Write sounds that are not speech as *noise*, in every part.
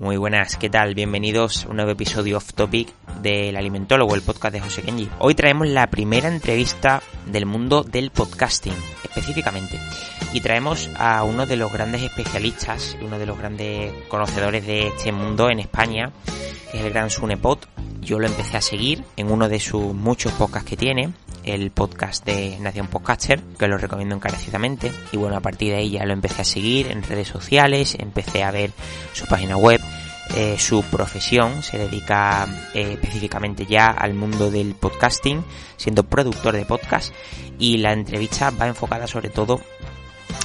Muy buenas, ¿qué tal? Bienvenidos a un nuevo episodio off topic del Alimentólogo, el podcast de José Kenji. Hoy traemos la primera entrevista del mundo del podcasting, específicamente. Y traemos a uno de los grandes especialistas, uno de los grandes conocedores de este mundo en España, es el gran Sunepod. Yo lo empecé a seguir en uno de sus muchos podcasts que tiene, el podcast de Nación Podcaster, que lo recomiendo encarecidamente. Y bueno, a partir de ahí ya lo empecé a seguir en redes sociales, empecé a ver su página web, eh, su profesión, se dedica eh, específicamente ya al mundo del podcasting, siendo productor de podcast. Y la entrevista va enfocada sobre todo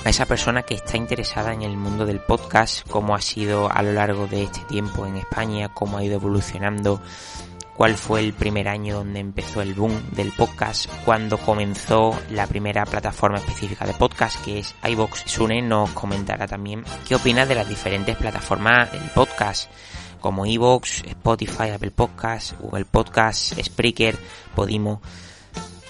a esa persona que está interesada en el mundo del podcast, cómo ha sido a lo largo de este tiempo en España, cómo ha ido evolucionando cuál fue el primer año donde empezó el boom del podcast, cuando comenzó la primera plataforma específica de podcast que es iBox. Sune nos comentará también qué opina de las diferentes plataformas del podcast como iBox, Spotify, Apple Podcasts, Google Podcasts, Spreaker, Podimo.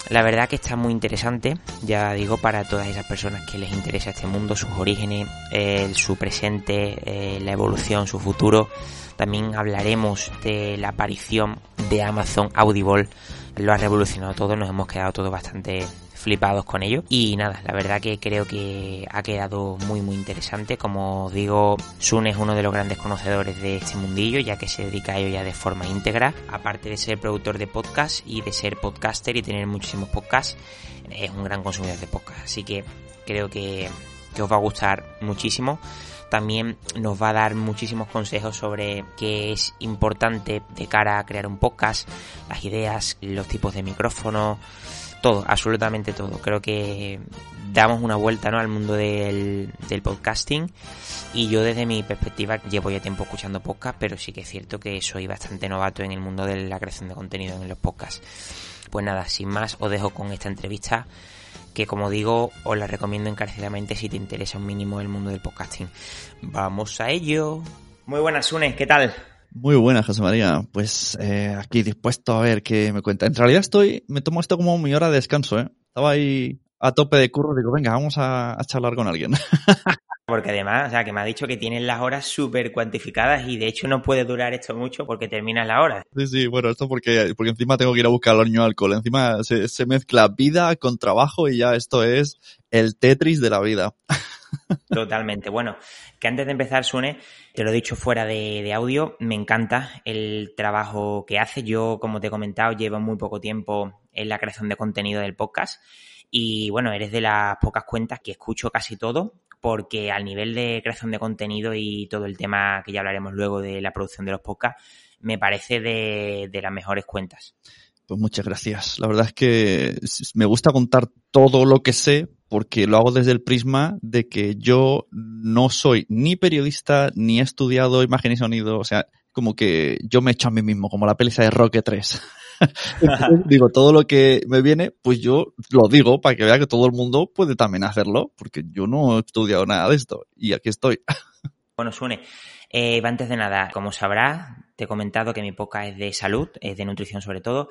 La verdad que está muy interesante, ya digo, para todas esas personas que les interesa este mundo, sus orígenes, su presente, eh, la evolución, su futuro. También hablaremos de la aparición de Amazon Audible. Lo ha revolucionado todo, nos hemos quedado todos bastante flipados con ello. Y nada, la verdad que creo que ha quedado muy muy interesante. Como digo, Sun es uno de los grandes conocedores de este mundillo, ya que se dedica a ello ya de forma íntegra. Aparte de ser productor de podcast y de ser podcaster y tener muchísimos podcasts, es un gran consumidor de podcast. Así que creo que, que os va a gustar muchísimo también nos va a dar muchísimos consejos sobre qué es importante de cara a crear un podcast, las ideas, los tipos de micrófono, todo, absolutamente todo. Creo que damos una vuelta ¿no? al mundo del, del podcasting y yo desde mi perspectiva llevo ya tiempo escuchando podcast, pero sí que es cierto que soy bastante novato en el mundo de la creación de contenido en los podcasts. Pues nada, sin más, os dejo con esta entrevista que como digo os la recomiendo encarecidamente si te interesa un mínimo el mundo del podcasting. Vamos a ello. Muy buenas, Sune, ¿qué tal? Muy buenas, José María. Pues eh, aquí dispuesto a ver qué me cuenta. En realidad estoy, me tomo esto como mi hora de descanso, ¿eh? Estaba ahí a tope de curro, digo, venga, vamos a, a charlar con alguien. *laughs* Porque además, o sea, que me ha dicho que tienes las horas súper cuantificadas y de hecho no puede durar esto mucho porque terminas la hora. Sí, sí, bueno, esto porque, porque encima tengo que ir a buscar al niño alcohol. Encima se, se mezcla vida con trabajo y ya esto es el Tetris de la vida. *laughs* Totalmente. Bueno, que antes de empezar, Sune, te lo he dicho fuera de, audio, me encanta el trabajo que hace. Yo, como te he comentado, llevo muy poco tiempo en la creación de contenido del podcast. Y bueno, eres de las pocas cuentas que escucho casi todo, porque al nivel de creación de contenido y todo el tema que ya hablaremos luego de la producción de los podcasts, me parece de las mejores cuentas. Pues muchas gracias. La verdad es que me gusta contar todo lo que sé porque lo hago desde el prisma de que yo no soy ni periodista ni he estudiado imagen y sonido. O sea, como que yo me echo a mí mismo, como la peli de Roque *laughs* 3. *laughs* digo, todo lo que me viene, pues yo lo digo para que vea que todo el mundo puede también hacerlo, porque yo no he estudiado nada de esto y aquí estoy. *laughs* bueno, Sune, eh, antes de nada, como sabrás, te he comentado que mi poca es de salud, es de nutrición sobre todo,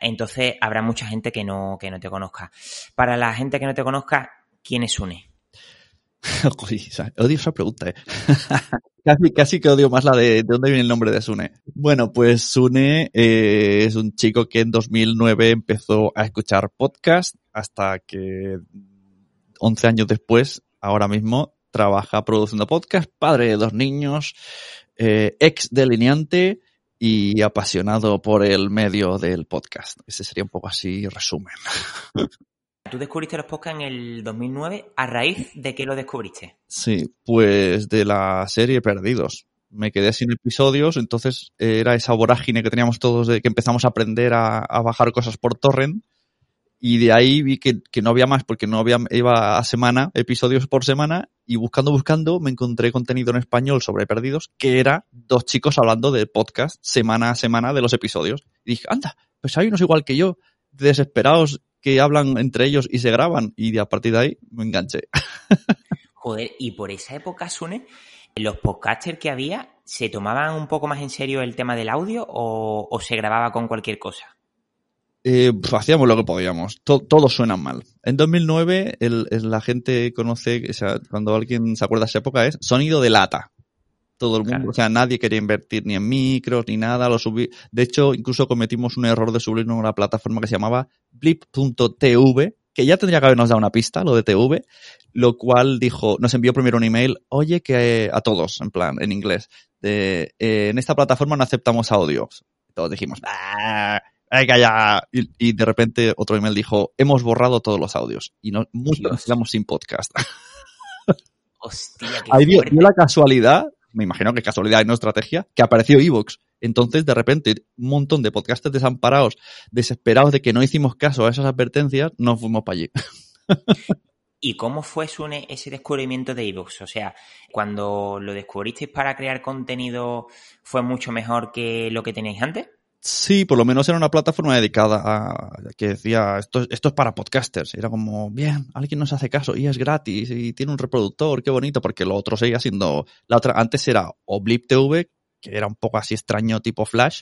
entonces habrá mucha gente que no, que no te conozca. Para la gente que no te conozca, ¿quién es Sune? *laughs* odio esa pregunta, ¿eh? *laughs* casi, casi que odio más la de, de dónde viene el nombre de Sune. Bueno, pues Sune eh, es un chico que en 2009 empezó a escuchar podcast hasta que 11 años después, ahora mismo, trabaja produciendo podcast, padre de dos niños, eh, ex delineante y apasionado por el medio del podcast. Ese sería un poco así resumen. *laughs* Tú descubriste los podcasts en el 2009. ¿A raíz de qué lo descubriste? Sí, pues de la serie Perdidos. Me quedé sin episodios, entonces era esa vorágine que teníamos todos de que empezamos a aprender a, a bajar cosas por torrent. Y de ahí vi que, que, no había más porque no había, iba a semana, episodios por semana, y buscando, buscando, me encontré contenido en español sobre Perdidos, que era dos chicos hablando de podcast semana a semana de los episodios. Y dije, anda, pues hay unos igual que yo, desesperados que hablan entre ellos y se graban y a partir de ahí me enganché. *laughs* Joder, y por esa época, Sune, los podcasters que había, ¿se tomaban un poco más en serio el tema del audio o, o se grababa con cualquier cosa? Eh, pues hacíamos lo que podíamos. To todos suenan mal. En 2009, el, el, la gente conoce, o sea, cuando alguien se acuerda de esa época, es sonido de lata. Todo el mundo, Claro. o sea, nadie quería invertir ni en micros ni nada, lo subí. De hecho, incluso cometimos un error de subirlo en una plataforma que se llamaba blip.tv, que ya tendría que habernos dado una pista, lo de TV, lo cual dijo, nos envió primero un email, oye, que a todos, en plan, en inglés, de, eh, en esta plataforma no aceptamos audios. Todos dijimos, "Ah. Y, y de repente otro email dijo, hemos borrado todos los audios. Y no, muchos nos quedamos sin podcast. *laughs* Hostia, qué Ahí dio, fuerte. dio la casualidad, me imagino que casualidad y no estrategia, que apareció Evox. Entonces, de repente, un montón de podcasters desamparados, desesperados de que no hicimos caso a esas advertencias, nos fuimos para allí. *laughs* ¿Y cómo fue Sune, ese descubrimiento de iVoox? O sea, cuando lo descubristeis para crear contenido, ¿fue mucho mejor que lo que teníais antes? Sí, por lo menos era una plataforma dedicada a que decía esto, esto es para podcasters. Era como, bien, alguien nos hace caso y es gratis y tiene un reproductor, qué bonito, porque lo otro seguía siendo. La otra, antes era o Blip TV, que era un poco así extraño tipo Flash,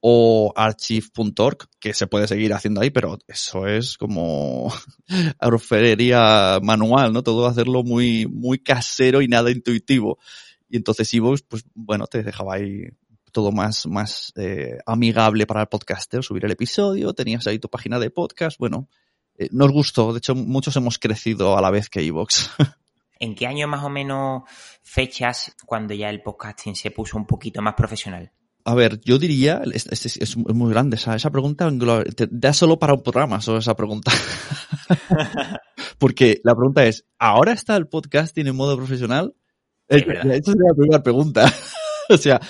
o archive.org, que se puede seguir haciendo ahí, pero eso es como *laughs* orfebrería manual, ¿no? Todo hacerlo muy, muy casero y nada intuitivo. Y entonces Evox, pues bueno, te dejaba ahí todo más, más eh, amigable para el podcaster, subir el episodio, tenías ahí tu página de podcast, bueno, eh, nos gustó, de hecho muchos hemos crecido a la vez que Evox. *laughs* ¿En qué año más o menos fechas cuando ya el podcasting se puso un poquito más profesional? A ver, yo diría, es, es, es muy grande esa, esa pregunta, te da solo para un programa, solo esa pregunta. *laughs* *laughs* Porque la pregunta es, ¿ahora está el podcasting en modo profesional? Es Eh. Esa sería la primera pregunta. o sea,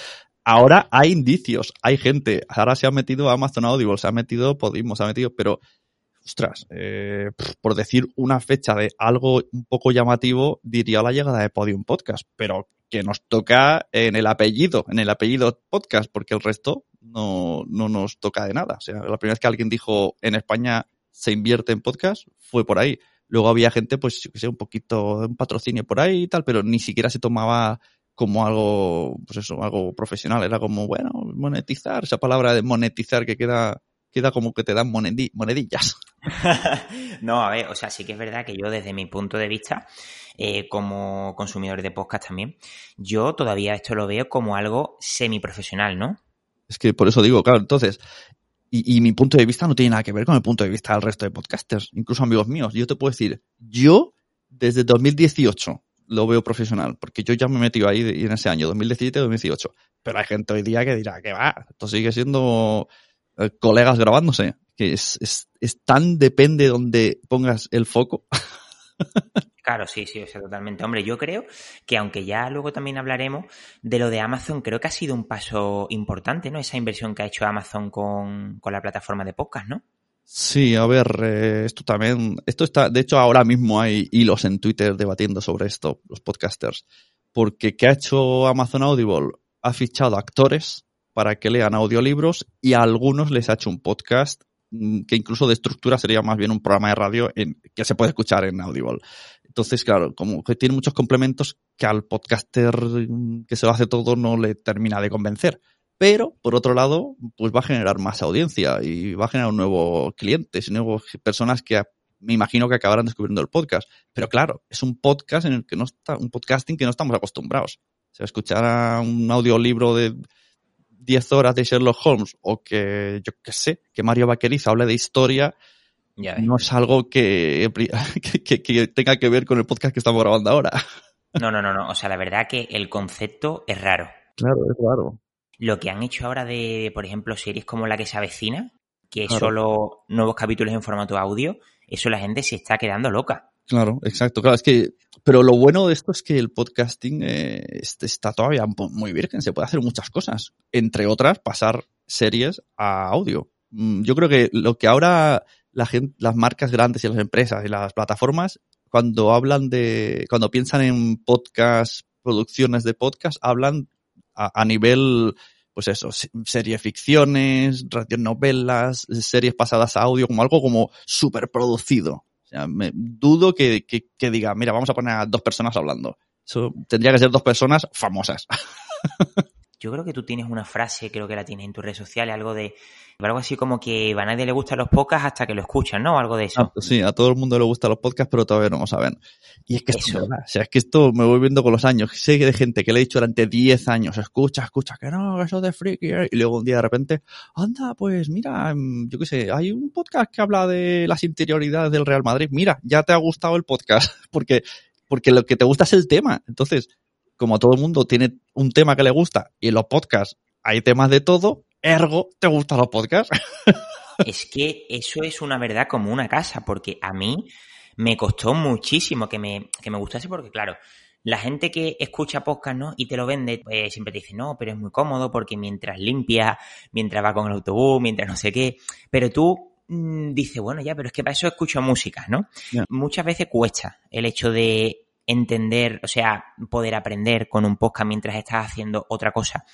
ahora hay indicios, hay gente, ahora se ha metido Amazon Audible, se ha metido Podimo, se ha metido, pero, ostras, eh, por decir una fecha de algo un poco llamativo, diría la llegada de Podium Podcast, pero que nos toca en el apellido, en el apellido podcast, porque el resto no, no nos toca de nada. O sea, la primera vez que alguien dijo en España se invierte en podcast fue por ahí. Luego había gente, pues, yo que sé, un poquito, un patrocinio por ahí y tal, pero ni siquiera se tomaba como algo, pues eso, algo profesional. Era como, bueno, monetizar, esa palabra de monetizar que queda, queda como que te dan monedi- monedillas. *laughs* no, a ver, o sea, sí que es verdad que yo desde mi punto de vista, eh, como consumidor de podcast también, yo todavía esto lo veo como algo semiprofesional, ¿no? Es que por eso digo, claro, entonces, y, y mi punto de vista no tiene nada que ver con el punto de vista del resto de podcasters, incluso amigos míos. Yo te puedo decir, yo desde 2018 lo veo profesional, porque yo ya me he metido ahí en ese año, 2017-2018. Pero hay gente hoy día que dirá que va, esto sigue siendo eh, colegas grabándose, que es, es, es tan depende donde pongas el foco. *laughs* Claro, sí, sí, o sea, totalmente. Hombre, yo creo que aunque ya luego también hablaremos de lo de Amazon, creo que ha sido un paso importante, ¿no? Esa inversión que ha hecho Amazon con, con la plataforma de podcast, ¿no? Sí, a ver, eh, esto también, esto está, de hecho ahora mismo hay hilos en Twitter debatiendo sobre esto, los podcasters, porque ¿qué ha hecho Amazon Audible? Ha fichado actores para que lean audiolibros y a algunos les ha hecho un podcast mm, que incluso de estructura sería más bien un programa de radio en, que se puede escuchar en Audible. Entonces, claro, como que tiene muchos complementos que al podcaster mm, que se lo hace todo no le termina de convencer. Pero, por otro lado, pues va a generar más audiencia y va a generar nuevos clientes y nuevas personas que me imagino que acabarán descubriendo el podcast. Pero claro, es un podcast en el que no está, un podcasting que no estamos acostumbrados. O sea, escuchar a un audiolibro de 10 horas de Sherlock Holmes o que, yo qué sé, que Mario Vaquerizo hable de historia, no es algo *laughs* que- que tenga que ver con el podcast que estamos grabando ahora. No, no, no, no. O sea, la verdad que el concepto es raro. Claro, es raro. Lo que han hecho ahora de, por ejemplo, series como la que se avecina, que es solo nuevos capítulos en formato audio, eso la gente se está quedando loca. Claro, exacto. Claro, es que, pero lo bueno de esto es que el podcasting eh, está todavía mu- muy virgen. Se puede hacer muchas cosas. Entre otras, pasar series a audio. Mm, Yo creo que lo que ahora la gente, las marcas grandes y las empresas y las plataformas, cuando hablan de, cuando piensan en podcast, producciones de podcast, hablan a, a nivel, pues eso, se- serie ficciones, radionovelas, series pasadas a audio, como algo como súper producido. O sea, me dudo que, que, que diga, mira, vamos a poner a dos personas hablando. Eso tendría que ser dos personas famosas. *laughs* yo creo que tú tienes una frase, creo que la tienes en tus redes sociales, algo de, algo así como que a nadie le gustan los podcasts hasta que lo escuchan, ¿no? Algo de eso. Ah, sí, a todo el mundo le gustan los podcasts, pero todavía no lo saben. Y es que esto, o sea, es que esto me voy viendo con los años. Sé de gente que le he dicho durante 10 años, escucha, escucha, que no, eso de freaky, y luego un día de repente, anda, pues mira, mm, yo qué sé, hay un podcast que habla de las interioridades del Real Madrid. Mira, ya te ha gustado el podcast, *laughs* porque, porque lo que te gusta es el tema. Entonces, como todo el mundo tiene un tema que le gusta y en los podcasts hay temas de todo, ergo, ¿te gustan los podcasts? *laughs* es que eso es una verdad como una casa, porque a mí me costó muchísimo que me, que me gustase, porque claro, la gente que escucha podcast, ¿no? Y te lo vende, pues siempre te dice, no, pero es muy cómodo porque mientras limpia, mientras va con el autobús, mientras no sé qué, pero tú mm, dices, bueno, ya, pero es que para eso escucho música, ¿no? Muchas veces cuesta el hecho de entender, o sea, poder aprender con un podcast mientras estás haciendo otra cosa.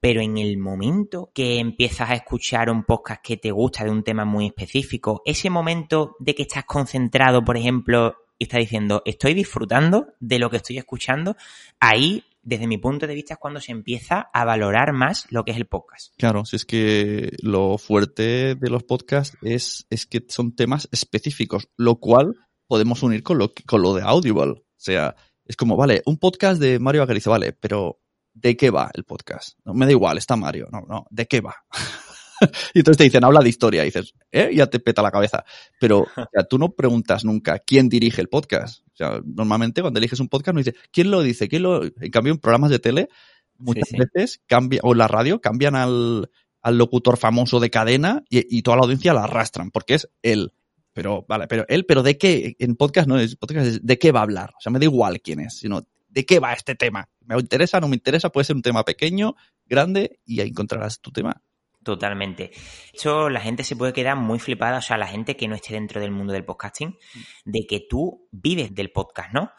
Pero en el momento que empiezas a escuchar un podcast que te gusta de un tema muy específico, ese momento de que estás concentrado, por ejemplo, y estás diciendo, estoy disfrutando de lo que estoy escuchando, ahí desde mi punto de vista es cuando se empieza a valorar más lo que es el podcast. Claro, si es que lo fuerte de los podcasts es, es que son temas específicos, lo cual podemos unir con lo, con lo de Audible. O sea, es como, vale, un podcast de Mario Agarizo, vale, pero ¿de qué va el podcast? No, me da igual, está Mario. No, no, ¿de qué va? *laughs* y entonces te dicen, habla de historia. Y dices, ¿eh? Ya te peta la cabeza. Pero o sea, tú no preguntas nunca quién dirige el podcast. O sea, normalmente cuando eliges un podcast no dices, ¿quién lo dice? ¿Quién lo...? En cambio, en programas de tele, muchas veces cambia, o en la radio, cambian al, al locutor famoso de cadena y, y, toda la audiencia la arrastran, porque es él. Pero, vale, pero él, pero ¿de qué? En podcast no es, podcast es ¿de qué va a hablar? O sea, me da igual quién es, sino ¿de qué va este tema? ¿Me interesa, no me interesa? Puede ser un tema pequeño, grande, y ahí encontrarás tu tema. Totalmente. De hecho, la gente se puede quedar muy flipada, o sea, la gente que no esté dentro del mundo del podcasting, de que tú vives del podcast, ¿no?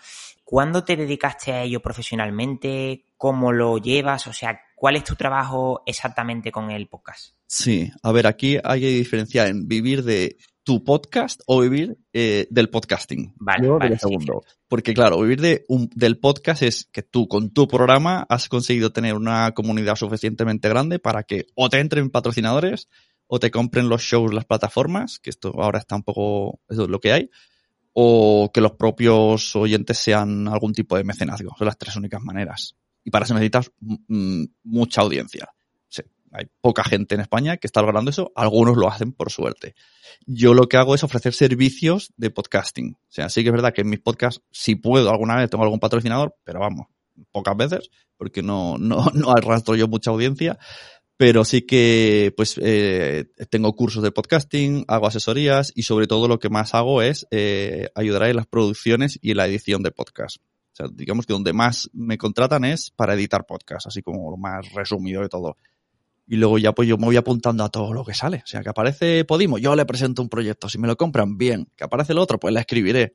¿Cuándo te dedicaste a ello profesionalmente? ¿Cómo lo llevas? O sea, ¿cuál es tu trabajo exactamente con el podcast? Sí, a ver, aquí hay que diferenciar en vivir de tu podcast o vivir eh, del podcasting. Vale, vale segundo. Porque claro, vivir de un, del podcast es que tú con tu programa has conseguido tener una comunidad suficientemente grande para que o te entren patrocinadores o te compren los shows las plataformas, que esto ahora está un poco, eso es lo que hay, o que los propios oyentes sean algún tipo de mecenazgo. Son las tres únicas maneras. Y para eso necesitas mucha audiencia hay poca gente en España que está logrando eso, algunos lo hacen por suerte. Yo lo que hago es ofrecer servicios de podcasting. O sea, sí que es verdad que en mis podcasts, si puedo alguna vez, tengo algún patrocinador, pero vamos, pocas veces, porque no, no, *laughs* no arrastro yo mucha audiencia, pero sí que pues eh, tengo cursos de podcasting, hago asesorías y sobre todo lo que más hago es eh, ayudar en las producciones y en la edición de podcast. O sea, digamos que donde más me contratan es para editar podcast, así como lo más resumido de todo. Y luego ya pues yo me voy apuntando a todo lo que sale. O sea, que aparece Podimo, yo le presento un proyecto. Si me lo compran, bien. Que aparece el otro, pues la escribiré.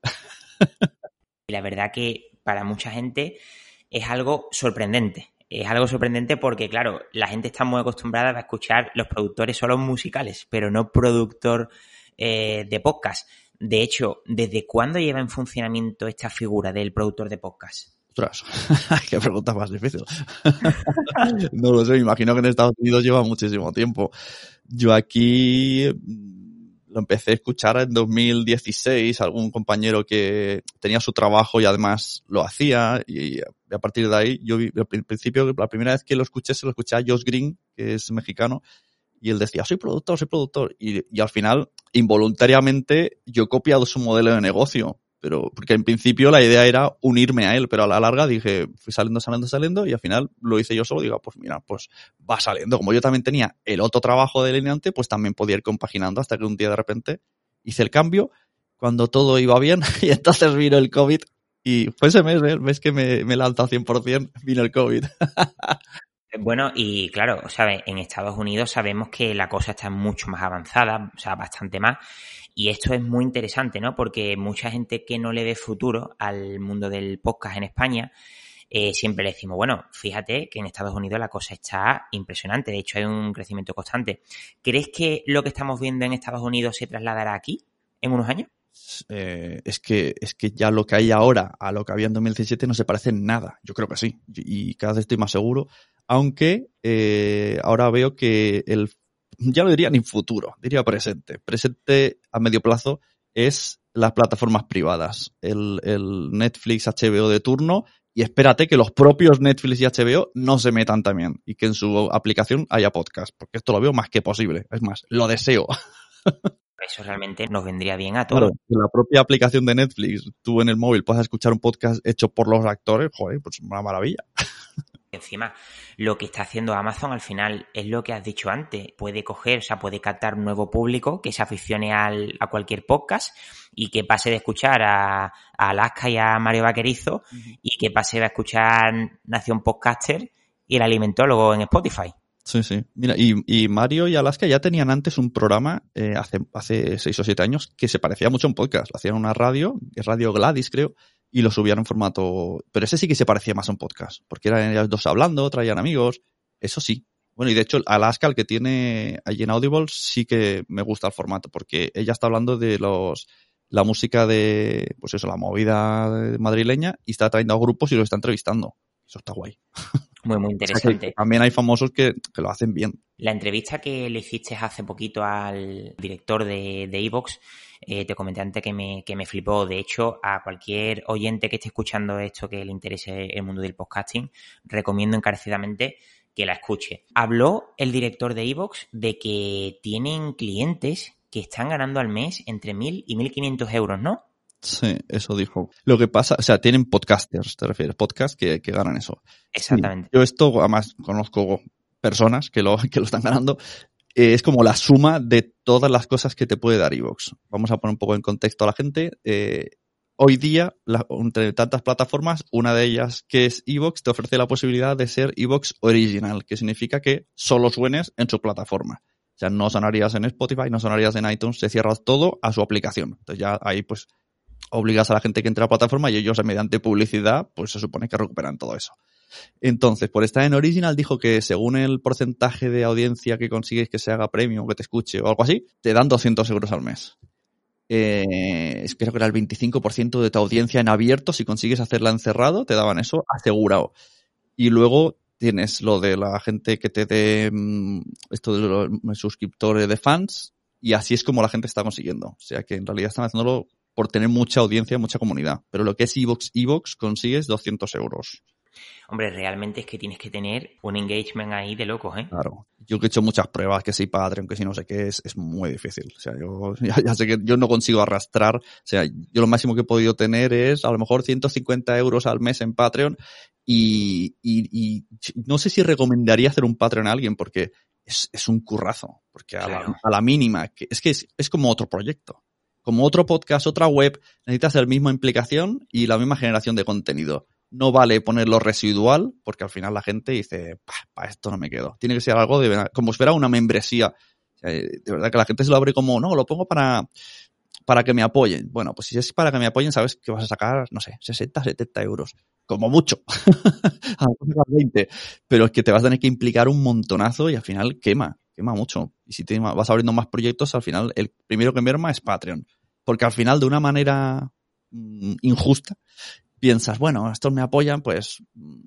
*laughs* y la verdad que para mucha gente es algo sorprendente. Es algo sorprendente porque, claro, la gente está muy acostumbrada a escuchar los productores solo musicales, pero no productor eh, de podcast. De hecho, ¿desde cuándo lleva en funcionamiento esta figura del productor de podcast? Ostras, *laughs* qué pregunta más difícil. *laughs* no lo sé, me imagino que en Estados Unidos lleva muchísimo tiempo. Yo aquí mm, lo empecé a escuchar en 2016, algún compañero que tenía su trabajo y además lo hacía y a partir de ahí yo vi, al principio, la primera vez que lo escuché se lo escuché a Josh Green, que es mexicano, y él decía, soy productor, soy productor. Y, y al final, involuntariamente, yo he copiado su modelo de negocio pero porque en principio la idea era unirme a él, pero a la larga dije, fui saliendo, saliendo, saliendo y al final lo hice yo solo, digo, ah, pues mira, pues va saliendo. Como yo también tenía el otro trabajo de delineante, pues también podía ir compaginando hasta que un día de repente hice el cambio cuando todo iba bien *laughs* y entonces vino el COVID y fue ese mes, ¿eh? el mes que me, me lanzó 100%, vino el COVID. *laughs* Bueno, y claro, ¿sabes? En Estados Unidos sabemos que la cosa está mucho más avanzada, o sea, bastante más. Y esto es muy interesante, ¿no? Porque mucha gente que no le ve futuro al mundo del podcast en España, eh, siempre le decimos, bueno, fíjate que en Estados Unidos la cosa está impresionante, de hecho hay un crecimiento constante. ¿Crees que lo que estamos viendo en Estados Unidos se trasladará aquí en unos años? Eh, es, que, es que ya lo que hay ahora a lo que había en 2017 no se parece en nada. Yo creo que sí. Y cada vez estoy más seguro aunque eh, ahora veo que el, *laughs* ya no diría ni futuro, diría presente. Presente a medio plazo es las plataformas privadas, el, el Netflix, HBO de turno y espérate que los propios Netflix y HBO no se metan también y que en su aplicación haya podcast, porque esto lo veo más que posible. Es más, lo deseo. *laughs* Eso realmente nos vendría bien a todos. Claro, la propia aplicación de Netflix, tú en el móvil puedes escuchar un podcast hecho por los actores, joder, pues una maravilla. *laughs* Encima, lo que está haciendo Amazon al final es lo que has dicho antes. Puede coger, o sea, puede captar un nuevo público que se aficione al, a cualquier podcast y que pase de escuchar a, Alaska y a Mario Vaquerizo y que pase de escuchar Nación Podcaster y el alimentólogo en Spotify. Sí, sí. Mira, y, Mario y Alaska ya tenían antes un programa eh, hace, hace seis o siete años que se parecía mucho a un podcast. Hacían una radio, Radio Gladys, creo, y lo subían en formato. Pero ese sí que se parecía más a un podcast, porque eran ellos dos hablando, traían amigos. Eso sí. Bueno, y de hecho, Alaska, el que tiene allí en Audible, sí que me gusta el formato, porque ella está hablando de los la música de, pues eso, la movida madrileña, y está trayendo a grupos y los está entrevistando. Eso está guay. *laughs* Muy, muy interesante. también hay famosos que, lo hacen bien. La entrevista que le hiciste hace poquito al director de Evox, eh, te comenté antes que me, que me flipó. De hecho, a cualquier oyente que esté escuchando esto que le interese el mundo del podcasting, recomiendo encarecidamente que la escuche. Habló el director de Evox de que tienen clientes que están ganando al mes entre 1.000 y 1.500 euros, ¿no? Sí, eso dijo. Lo que pasa, o sea, tienen podcasters, te refieres, podcast que, que ganan eso. Exactamente. yo esto, además, conozco personas que lo, *laughs* que lo están ganando eh, es como la suma de todas las cosas que te puede dar Evox. Vamos a poner un poco en contexto a la gente. Eh, hoy día, entre tantas plataformas, una de ellas que es Evox te ofrece la posibilidad de ser Evox Original, que significa que solo suenes en su plataforma. O sea, no sonarías en Spotify, no sonarías en iTunes, se cierra todo a su aplicación. Entonces ya ahí pues obligas a la gente que entre a la plataforma y ellos mediante publicidad pues se supone que recuperan todo eso. Entonces, por estar en Original, dijo que según el porcentaje de audiencia que consigues que se haga premium que te escuche o algo así, te dan 200 euros al mes. Eh, creo que era el 25% de tu audiencia en abierto. Si consigues hacerla encerrado, te daban eso asegurado. Y luego tienes lo de la gente que te dé mm, esto de los suscriptores de fans. Y así es como la gente está consiguiendo. O sea que en realidad están haciéndolo por tener mucha audiencia, mucha comunidad. Pero lo que es Evox, Evox consigues 200 euros. Hombre, realmente es que tienes que tener un engagement ahí de locos, ¿eh? Claro. Yo que he hecho muchas pruebas, que soy padre, aunque si no sé qué, es, es muy difícil. O sea, yo *laughs* ya, sé que yo no consigo arrastrar. O sea, yo lo máximo que he podido tener es a lo mejor 150 euros al mes en Patreon y, y, no sé si recomendaría hacer un Patreon a alguien porque es, es un currazo. Porque a, la, a la, mínima, que, es que es, es como otro proyecto como otro podcast, otra web, necesitas la misma implicación y la misma generación de contenido no vale ponerlo residual, porque al final la gente dice, para esto no me quedo. Tiene que ser algo de como si fuera una membresía. De verdad que la gente se lo abre como, no, lo pongo para, para que me apoyen. Bueno, pues si es para que me apoyen, sabes que vas a sacar, no sé, 60, 70 euros. Como mucho. *laughs* a 20. Pero es que te vas a tener que implicar un montonazo y al final quema, quema mucho. Y si te vas abriendo más proyectos, al final el primero que merma es Patreon. Porque al final, de una manera mm, injusta, piensas, bueno, estos me apoyan, pues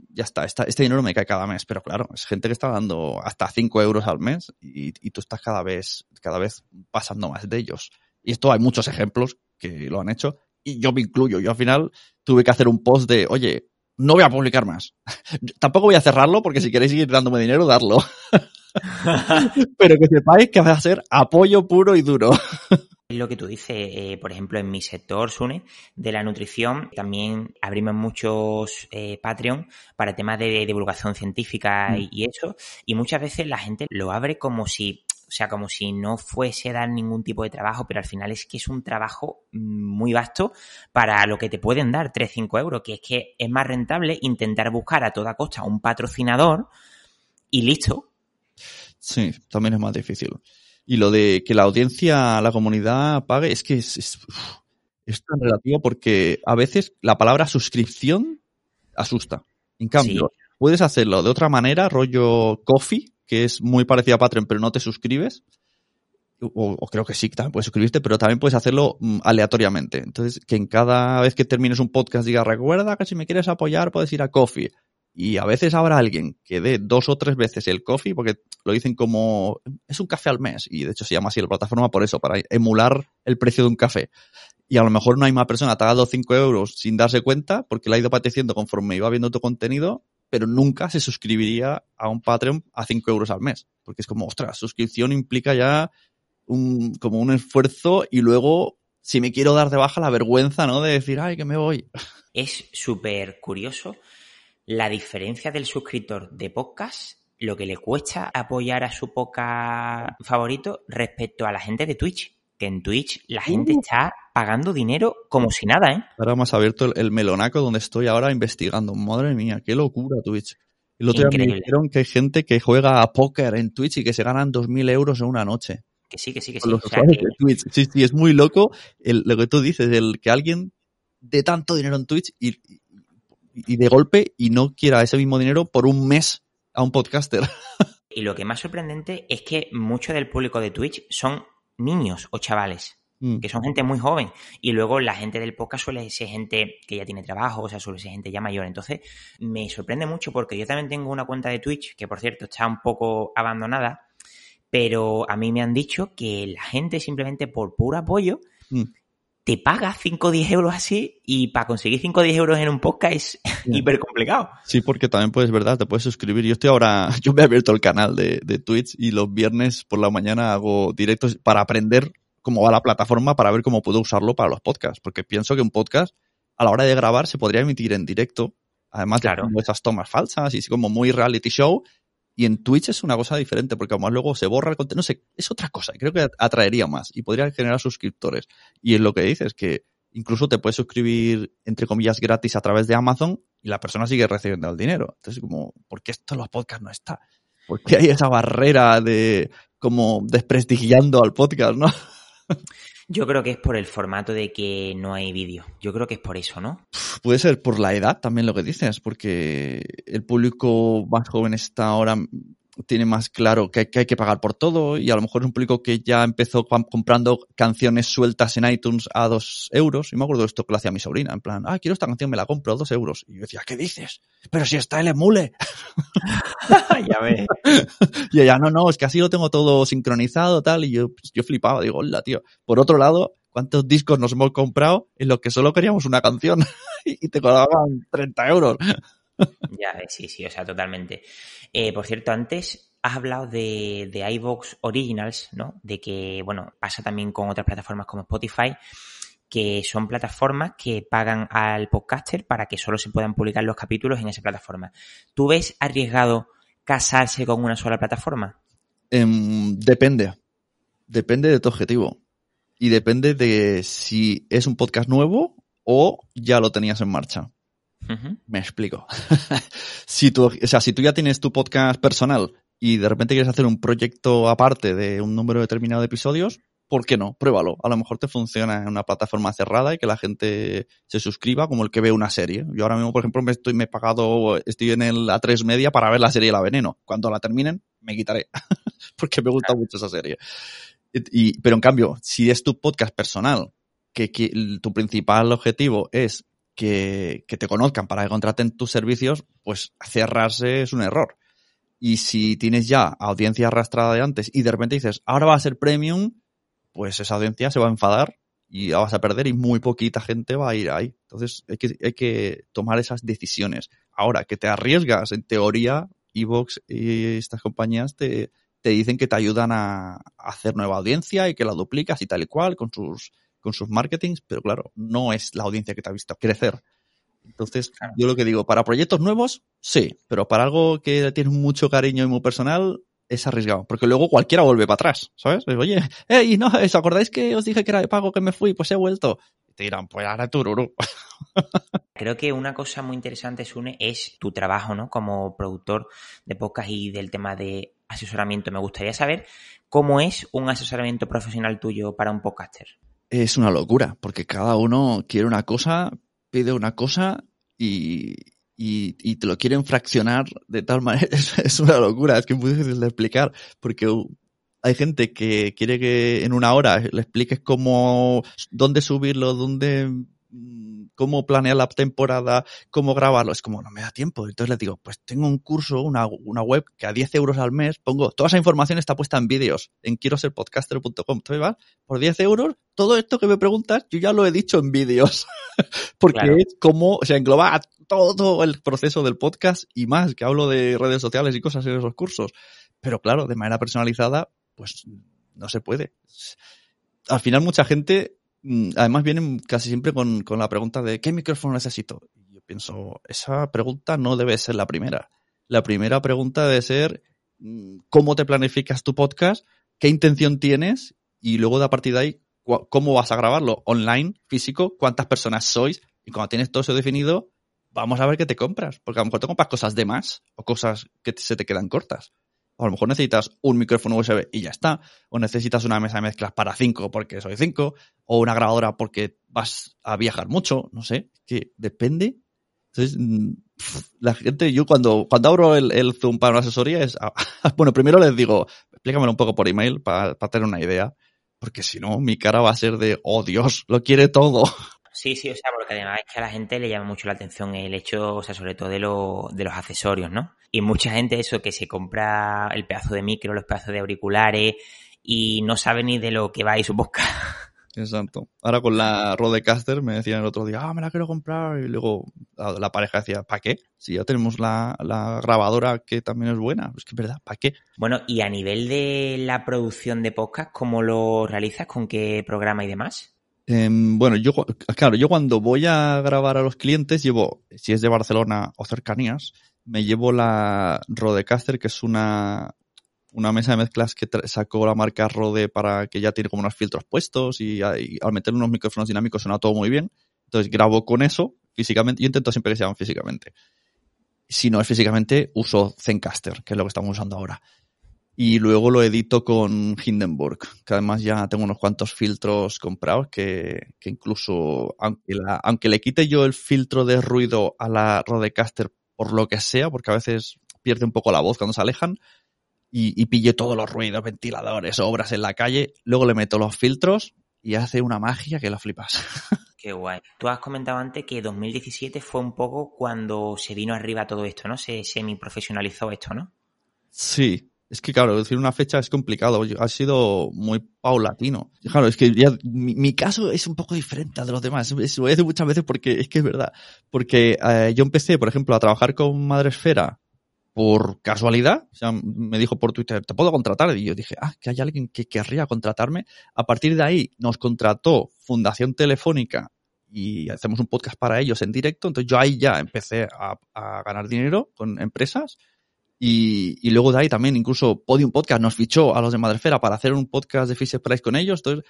ya está, este dinero me cae cada mes. Pero claro, es gente que está dando hasta 5 euros al mes y, tú estás cada vez, cada vez pasando más de ellos. Y esto hay muchos ejemplos que lo han hecho y yo me incluyo. Yo al final tuve que hacer un post de, oye, no voy a publicar más. *laughs* Tampoco voy a cerrarlo porque si queréis seguir dándome dinero, darlo. *laughs* Pero que sepáis que va a ser apoyo puro y duro. *laughs* lo que tú dices, eh, por ejemplo, en mi sector, Sune, de la nutrición, también abrimos muchos eh, Patreon para temas de divulgación científica mm. y, eso, y muchas veces la gente lo abre como si, o sea, como si no fuese dar ningún tipo de trabajo, pero al final es que es un trabajo muy vasto para lo que te pueden dar 3-5 euros, que es que es más rentable intentar buscar a toda costa un patrocinador y listo. Sí, también es más difícil. Y lo de que la audiencia, la comunidad pague, es que es, tan relativo porque a veces la palabra suscripción asusta. En cambio, puedes hacerlo de otra manera, rollo coffee, que es muy parecido a Patreon, pero no te suscribes. O, creo que sí, también puedes suscribirte, pero también puedes hacerlo mm, aleatoriamente. Entonces, que en cada vez que termines un podcast diga, recuerda que si me quieres apoyar puedes ir a Coffee. Y a veces habrá alguien que dé dos o tres veces el coffee, porque lo dicen como, es un café al mes. Y de hecho se llama así la plataforma por eso, para emular el precio de un café. Y a lo mejor no hay más persona, te ha dado 5 euros sin darse cuenta, porque le ha ido pateciendo conforme iba viendo tu contenido, pero nunca se suscribiría a un Patreon a 5 euros al mes. Porque es como, ostras, suscripción implica ya un, como un esfuerzo y luego, si me quiero dar de baja, la vergüenza, ¿no? De decir, ay, que me voy. Es súper curioso la diferencia del suscriptor de podcast, lo que le cuesta apoyar a su podcast favorito respecto a la gente de Twitch. Que en Twitch la gente uh. está pagando dinero como si nada, ¿eh? Ahora más abierto el, melonaco donde estoy ahora investigando. Madre mía, qué locura Twitch. El otro día me dijeron que hay gente que juega a póker en Twitch y que se ganan 2.000 euros en una noche. Que sí, que sí, que sí. Sí, sí, es muy loco lo que tú dices, el que alguien dé tanto dinero en Twitch y, y de golpe y no quiera ese mismo dinero por un mes a un podcaster. *laughs* Y lo que más sorprendente es que mucho del público de Twitch son niños o chavales, mm. que son gente muy joven. Y luego la gente del podcast suele ser gente que ya tiene trabajo, o sea, suele ser gente ya mayor. Entonces, me sorprende mucho porque yo también tengo una cuenta de Twitch, que por cierto está un poco abandonada, pero a mí me han dicho que la gente simplemente por puro apoyo mm. Te paga 5 o 10 euros así y para conseguir 5 o 10 euros en un podcast es *laughs* *laughs* hiper complicado. Sí, porque también puedes, ¿verdad? Te puedes suscribir. Yo estoy ahora, *laughs* yo me he abierto el canal de, de Twitch y los viernes por la mañana hago directos para aprender cómo va la plataforma para ver cómo puedo usarlo para los podcasts. Porque pienso que un podcast a la hora de grabar se podría emitir en directo. Además de esas tomas falsas y como muy reality show y en Twitch es una cosa diferente, porque además luego se borra el contenido, no sé, es otra cosa, creo que atraería más y podría generar suscriptores. Y es lo que dices, que incluso te puedes suscribir, entre comillas, gratis a través de Amazon y la persona sigue recibiendo el dinero. Entonces, como, ¿por qué esto en los podcasts no está? ¿Por qué hay esa barrera de como desprestigiando al podcast, no? *laughs* Yo creo que es por el formato de que no hay vídeo. Yo creo que es por eso, ¿no? Puede ser por la edad también lo que dices, porque el público más joven está ahora tiene más claro que, hay que pagar por todo y a lo mejor es un público que ya empezó comprando canciones sueltas en iTunes a dos euros. Y me acuerdo de esto que lo hacía mi sobrina, en plan, ah, quiero esta canción, me la compro, dos euros. Y yo decía, ¿qué dices? Pero si está el emule. *laughs* ya ves. *laughs* y ella, no, no, es que así lo tengo todo sincronizado, tal. Y yo, pues, yo flipaba, digo, hola, tío. Por otro lado, ¿cuántos discos nos hemos comprado en los que solo queríamos una canción *laughs* y te cobraban 30 euros? Ya, sí, sí, o sea, totalmente. Eh, por cierto, antes has hablado de, de iVox Originals, ¿no? De que, bueno, pasa también con otras plataformas como Spotify, que son plataformas que pagan al podcaster para que solo se puedan publicar los capítulos en esa plataforma. ¿Tú ves arriesgado casarse con una sola plataforma? Em, depende. Depende de tu objetivo. Y depende de si es un podcast nuevo o ya lo tenías en marcha. Me explico. *laughs* si tú, o sea, si tú ya tienes tu podcast personal y de repente quieres hacer un proyecto aparte de un número determinado de episodios, ¿por qué no? Pruébalo. A lo mejor te funciona en una plataforma cerrada y que la gente se suscriba como el que ve una serie. Yo ahora mismo, por ejemplo, me estoy, me he pagado, estoy en el A3 Media para ver la serie La Veneno. Cuando la terminen, me quitaré. *laughs* Porque me gusta mucho esa serie. Y, pero en cambio, si es tu podcast personal, que tu principal objetivo es que, te conozcan para que contraten tus servicios, pues cerrarse es un error. Y si tienes ya audiencia arrastrada de antes y de repente dices, ahora va a ser premium, pues esa audiencia se va a enfadar y la vas a perder y muy poquita gente va a ir ahí. Entonces hay que, tomar esas decisiones. Ahora, que te arriesgas, en teoría, Evox y estas compañías te, te dicen que te ayudan a, a hacer nueva audiencia y que la duplicas y tal y cual con sus con sus marketings, pero claro, no es la audiencia que te ha visto crecer. Entonces, yo lo que digo, para proyectos nuevos, sí, pero para algo que tienes mucho cariño y muy personal, es arriesgado, porque luego cualquiera vuelve para atrás, ¿sabes? Oye, hey, no, ¿os acordáis que os dije que era de pago que me fui? Pues he vuelto. Y te dirán, pues ahora tururú. *laughs* Creo que una cosa muy interesante, Sune, es tu trabajo, ¿no? Como productor de podcast y del tema de asesoramiento. Me gustaría saber cómo es un asesoramiento profesional tuyo para un podcaster es una locura, porque cada uno quiere una cosa, pide una cosa y, y, te lo quieren fraccionar de tal manera. *laughs* Es, una locura, es que es muy difícil de explicar, porque hay gente que quiere que en una hora le expliques cómo, dónde subirlo, dónde mm, cómo planear la temporada, cómo grabarlo. Es como, no me da tiempo. Entonces les digo, pues tengo un curso, una, una web que a 10 euros al mes pongo, toda esa información está puesta en vídeos, en quiero ser podcaster.com. Entonces vas, por 10 euros, todo esto que me preguntas, yo ya lo he dicho en vídeos. *laughs* Porque es como, o sea, engloba todo el proceso del podcast y más, que hablo de redes sociales y cosas en esos cursos. Pero claro, de manera personalizada, pues no se puede. Al final mucha gente, además vienen casi siempre con, con la pregunta de ¿qué micrófono necesito? Yo pienso, esa pregunta no debe ser la primera. La primera pregunta debe ser mm, cómo te planificas tu podcast, qué intención tienes y luego de a partir de ahí cómo vas a grabarlo, online, físico, cuántas personas sois y cuando tienes todo eso definido, vamos a ver qué te compras, porque a lo mejor te compras cosas de más o cosas que se te quedan cortas. O a lo mejor necesitas un micrófono USB y ya está. O necesitas una mesa de mezclas para cinco porque soy cinco. O una grabadora porque vas a viajar mucho. No sé. Que depende. Entonces, mm, la gente, yo cuando, cuando abro el, Zoom para una asesoría es, *laughs* bueno, primero les digo, explícamelo un poco por email para, para tener una idea. Porque si no, mi cara va a ser de, oh Dios, lo quiere todo. *laughs* Sí, sí, o sea, porque además es que a la gente le llama mucho la atención el hecho, o sea, sobre todo de, lo, de los accesorios, ¿no? Y mucha gente eso que se compra el pedazo de micro, los pedazos de auriculares y no sabe ni de lo que va y su boca. *laughs* Exacto. Ahora con la Rodecaster me decían el otro día, ah, me la quiero comprar. Y luego la, pareja decía, ¿para qué? Si ya tenemos la, la, grabadora que también es buena. Es que es verdad, ¿para qué? Bueno, y a nivel de la producción de podcast, ¿cómo lo realizas? ¿Con qué programa y demás? Em, bueno, yo, claro, yo cuando voy a grabar a los clientes llevo, si es de Barcelona o cercanías, me llevo la Rodecaster, que es una, una mesa de mezclas que sacó la marca Rode para que ya tiene como unos filtros puestos y, al meter unos micrófonos dinámicos suena todo muy bien. Entonces grabo con eso físicamente. Yo intento siempre que sean físicamente. Si no es físicamente, uso Zencaster, que es lo que estamos usando ahora y luego lo edito con Hindenburg, que además ya tengo unos cuantos filtros comprados que, que incluso, aunque, aunque le quite yo el filtro de ruido a la Rodecaster por lo que sea, porque a veces pierde un poco la voz cuando se alejan, y, y pille todos los ruidos, ventiladores, obras en la calle, luego le meto los filtros y hace una magia que la flipas. *laughs* Qué guay. Tú has comentado antes que 2017 fue un poco cuando se vino arriba todo esto, ¿no? Se semi profesionalizó esto, ¿no? Sí, es que, claro, decir una fecha es complicado. Ha sido muy paulatino. Claro, es que ya mi, caso es un poco diferente a de los demás. Eso lo a decir muchas veces porque es que es verdad. Porque eh, yo empecé, por ejemplo, a trabajar con Madresfera por casualidad. O sea, me dijo por Twitter, ¿te puedo contratar? Y yo dije, ah, que hay alguien que querría contratarme. A partir de ahí nos contrató Fundación Telefónica y hacemos un podcast para ellos en directo. Entonces yo ahí ya empecé a, a ganar dinero con empresas y, luego de ahí también incluso Podium Podcast nos fichó a los de Madrefera para hacer un podcast de Fisher Price con ellos. Entonces,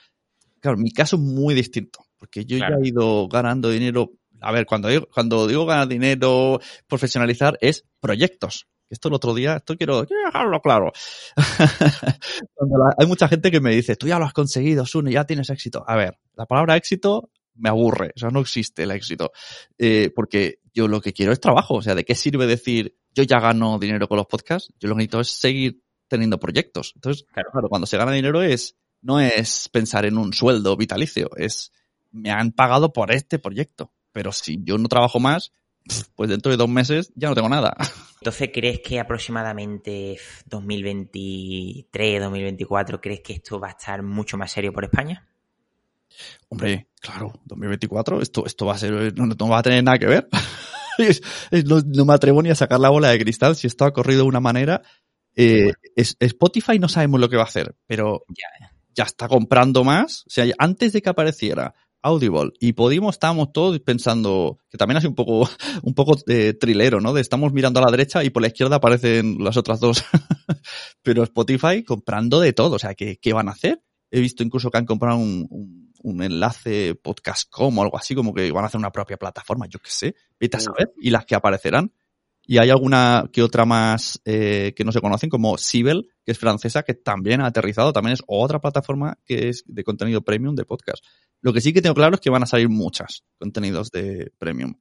claro, mi caso es muy distinto, porque yo ya he ido ganando dinero. A ver, cuando digo, cuando digo ganar dinero, profesionalizar, es proyectos. Esto el otro día, esto quiero, dejarlo claro. *laughs* hay mucha gente que me dice, tú ya lo has conseguido, Sune, ya tienes éxito. A ver, la palabra éxito me aburre, o sea, no existe el éxito. Eh, porque yo lo que quiero es trabajo, o sea, ¿de qué sirve decir yo ya gano dinero con los podcasts? Yo lo que necesito es seguir teniendo proyectos. Entonces, claro, cuando se gana dinero es, no es pensar en un sueldo vitalicio, es, me han pagado por este proyecto. Pero si yo no trabajo más, pues dentro de dos meses ya no tengo nada. *laughs* Entonces, ¿crees que aproximadamente 2023, 2024, crees que esto va a estar mucho más serio por España? Hombre, claro, 2024, esto, esto va a ser, no, va a tener nada que ver. *laughs* no, me atrevo ni a sacar la bola de cristal si esto ha corrido de una manera. Eh, Spotify no sabemos lo que va a hacer, pero ya, está comprando más. O sea, antes de que apareciera Audible y Podimo estábamos todos pensando que también hace un poco *laughs* un poco de trilero, ¿no? De estamos mirando a la derecha y por la izquierda aparecen las otras dos. *laughs* Pero Spotify comprando de todo, o sea, ¿qué, qué van a hacer? He visto incluso que han comprado un un enlace podcast.com o algo así, como que van a hacer una propia plataforma, yo qué sé, vete a saber, y las que aparecerán. Y hay alguna que otra más eh, que no se conocen, como Sibel, que es francesa, que también ha aterrizado, también es otra plataforma que es de contenido premium de podcast. Lo que sí que tengo claro es que van a salir muchas contenidos de premium.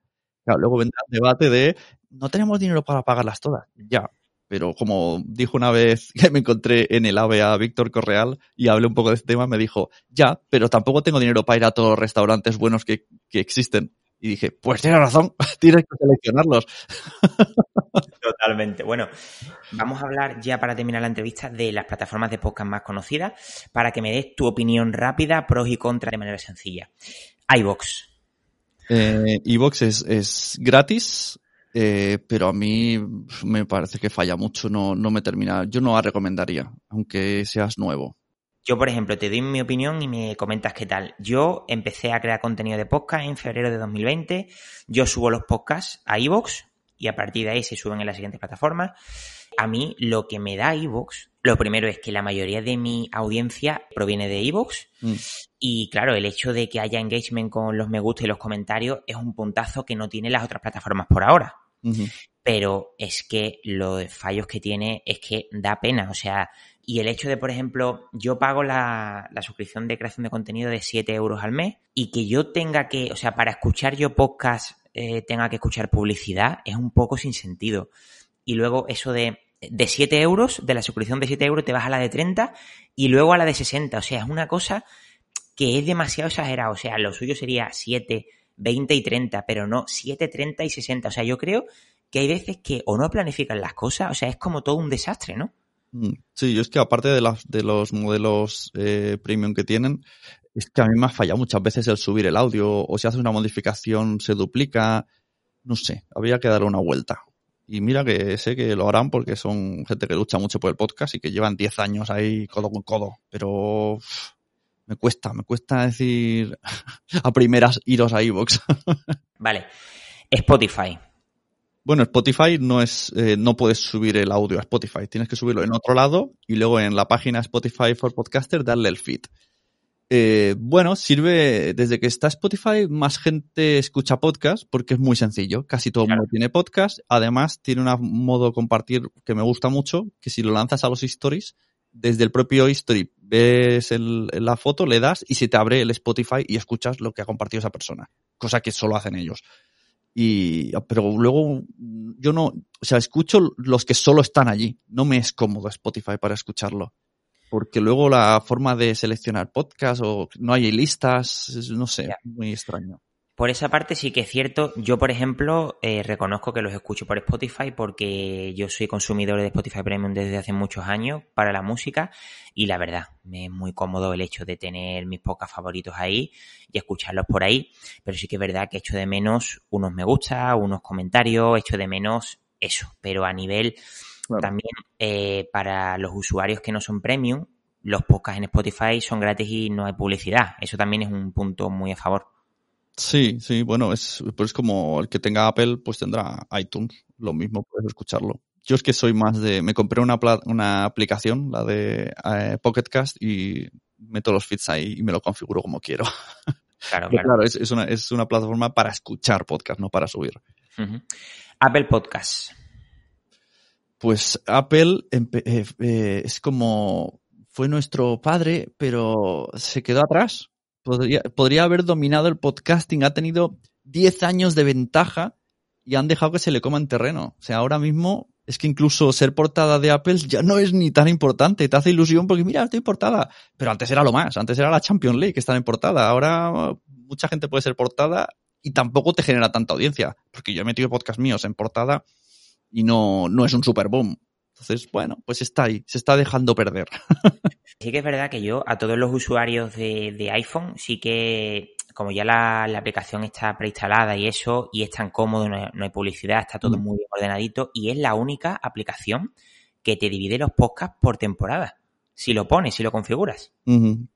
Claro, luego vendrá el debate de no tenemos dinero para pagarlas todas. Ya, pero como dijo una vez que me encontré en el AVE a Víctor Correal y hablé un poco de este tema, me dijo, ya, pero tampoco tengo dinero para ir a todos los restaurantes buenos que, existen. Y dije, pues tienes razón, *laughs* tienes que seleccionarlos. *laughs* Totalmente. Bueno, vamos a hablar ya para terminar la entrevista de las plataformas de podcast más conocidas para que me des tu opinión rápida, pros y contras de manera sencilla. iVox. Eh, iVox es, es gratis, eh, pero a mí me parece que falla mucho, no, no me termina. Yo no la recomendaría, aunque seas nuevo. Yo, por ejemplo, te doy mi opinión y me comentas qué tal. Yo empecé a crear contenido de podcast en febrero de 2020. Yo subo los podcasts a iVoox y a partir de ahí se suben en las siguientes plataformas. A mí lo que me da iVoox, lo primero es que la mayoría de mi audiencia proviene de iVoox Mm. y claro, el hecho de que haya engagement con los me gusta y los comentarios es un puntazo que no tienen las otras plataformas por ahora. Pero es que los fallos que tiene es que da pena, o sea, y el hecho de, por ejemplo, yo pago la, la suscripción de creación de contenido de 7 euros al mes y que yo tenga que, o sea, para escuchar yo podcast eh, tenga que escuchar publicidad es un poco sin sentido. Y luego eso de, de 7 euros, de la suscripción de 7 euros te vas a la de 30 y luego a la de 60, o sea, es una cosa que es demasiado exagerado, o sea, lo suyo sería 7, 20 y 30, pero no 7, 30 y 60. O sea, yo creo que hay veces que o no planifican las cosas, o sea, es como todo un desastre, ¿no? Mm, Sí, yo es que aparte de, de los modelos eh, premium que tienen, es que a mí me ha fallado muchas veces el subir el audio o si haces una modificación se duplica, no sé, habría que darle una vuelta. Y mira que sé que lo harán porque son gente que lucha mucho por el podcast y que llevan 10 años ahí codo con codo, pero me cuesta, me cuesta decir *laughs* a primeras iros a iVoox. Vale. Spotify. Bueno, Spotify no es, eh, no puedes subir el audio a Spotify, tienes que subirlo en otro lado y luego en la página Spotify for Podcaster darle el feed. Eh, bueno, sirve desde que está Spotify, más gente escucha podcast porque es muy sencillo. Casi todo el Claro. mundo tiene podcast. Además, tiene un modo compartir que me gusta mucho, que si lo lanzas a los stories, desde el propio history ves el- la foto, le das y se te abre el Spotify y escuchas lo que ha compartido esa persona. Cosa que solo hacen ellos. Y, pero luego yo no, o sea, escucho los que solo están allí. No me es cómodo Spotify para escucharlo. Porque luego la forma de seleccionar podcast o no hay listas, no sé, muy extraño. Por esa parte sí que es cierto. Yo, por ejemplo, eh, reconozco que los escucho por Spotify porque yo soy consumidor de Spotify Premium desde hace muchos años para la música y la verdad, me es muy cómodo el hecho de tener mis podcasts favoritos ahí y escucharlos por ahí. Pero sí que es verdad que echo de menos unos me gusta, unos comentarios, echo de menos eso. Pero a nivel Claro. también eh, para los usuarios que no son premium, los podcasts en Spotify son gratis y no hay publicidad. Eso también es un punto muy a favor. Sí, sí, bueno, es, pues como el que tenga Apple, pues tendrá iTunes, lo mismo, puedes escucharlo. Yo es que soy más de, me compré una, una aplicación, la de eh, Pocket Cast, y meto los feeds ahí y me lo configuro como quiero. *laughs* Claro, claro. claro, es, es una, es una plataforma para escuchar podcast, no para subir. Apple Podcasts. Pues Apple eh, eh, es como fue nuestro padre, pero se quedó atrás. Podría, podría haber dominado el podcasting, ha tenido 10 años de ventaja y han dejado que se le coman terreno. O sea, ahora mismo es que incluso ser portada de Apple ya no es ni tan importante. Te hace ilusión porque mira, estoy portada. Pero antes era lo más, antes era la Champions League que estar en portada. Ahora mucha gente puede ser portada y tampoco te genera tanta audiencia. Porque yo he metido podcast míos en portada y no, no es un super boom. Entonces, bueno, pues está ahí, se está dejando perder. *laughs* Sí que es verdad que yo a todos los usuarios de, de iPhone sí que, como ya la, la aplicación está preinstalada y eso, y es tan cómodo, no hay, no hay publicidad, está todo Mm. muy bien ordenadito, y es la única aplicación que te divide los podcasts por temporada. Si lo pones, si lo configuras.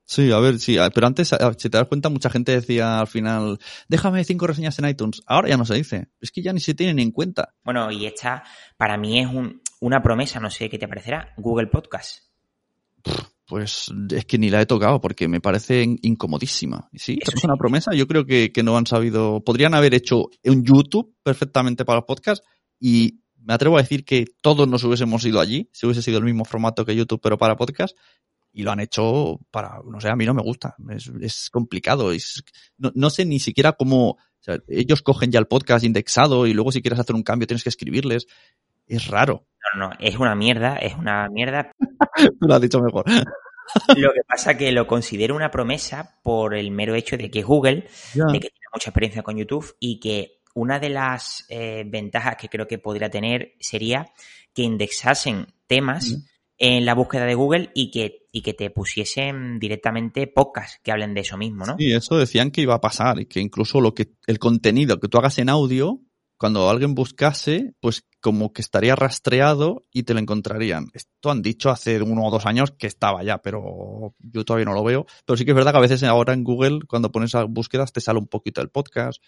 Sí, a ver, sí, a- pero antes, a- si te das cuenta, mucha gente decía al final, déjame cinco reseñas en iTunes. Ahora ya no se dice. Es que ya ni se tienen en cuenta. Bueno, y esta para mí es un- una promesa, no sé qué te parecerá, Google Podcast. Pues es que ni la he tocado porque me parece in- incomodísima. Sí, es una promesa. Yo creo que, que no han sabido. Podrían haber hecho un YouTube perfectamente para los podcasts y me atrevo a decir que todos nos hubiésemos ido allí, si hubiese sido el mismo formato que YouTube, pero para podcast. Y lo han hecho para, no sé, a mí no me gusta. Es, es complicado. Es, no, no sé ni siquiera cómo. o sea, ellos cogen ya el podcast indexado y luego si quieres hacer un cambio tienes que escribirles. Es raro. No, no, es una mierda, es una mierda, *laughs* Tú lo has dicho mejor. *laughs* Lo que pasa que lo considero una promesa por el mero hecho de que Google, de que tiene mucha experiencia con YouTube y que una de las eh, ventajas que creo que podría tener sería que indexasen temas en la búsqueda de Google y que, y que te pusiesen directamente podcasts que hablen de eso mismo, ¿no? Sí, eso decían que iba a pasar y que incluso lo que el contenido que tú hagas en audio, cuando alguien buscase, pues como que estaría rastreado y te lo encontrarían. Esto han dicho hace uno o dos años que estaba ya, pero yo todavía no lo veo. Pero sí que es verdad que a veces ahora en Google, cuando pones a búsquedas, te sale un poquito el podcast.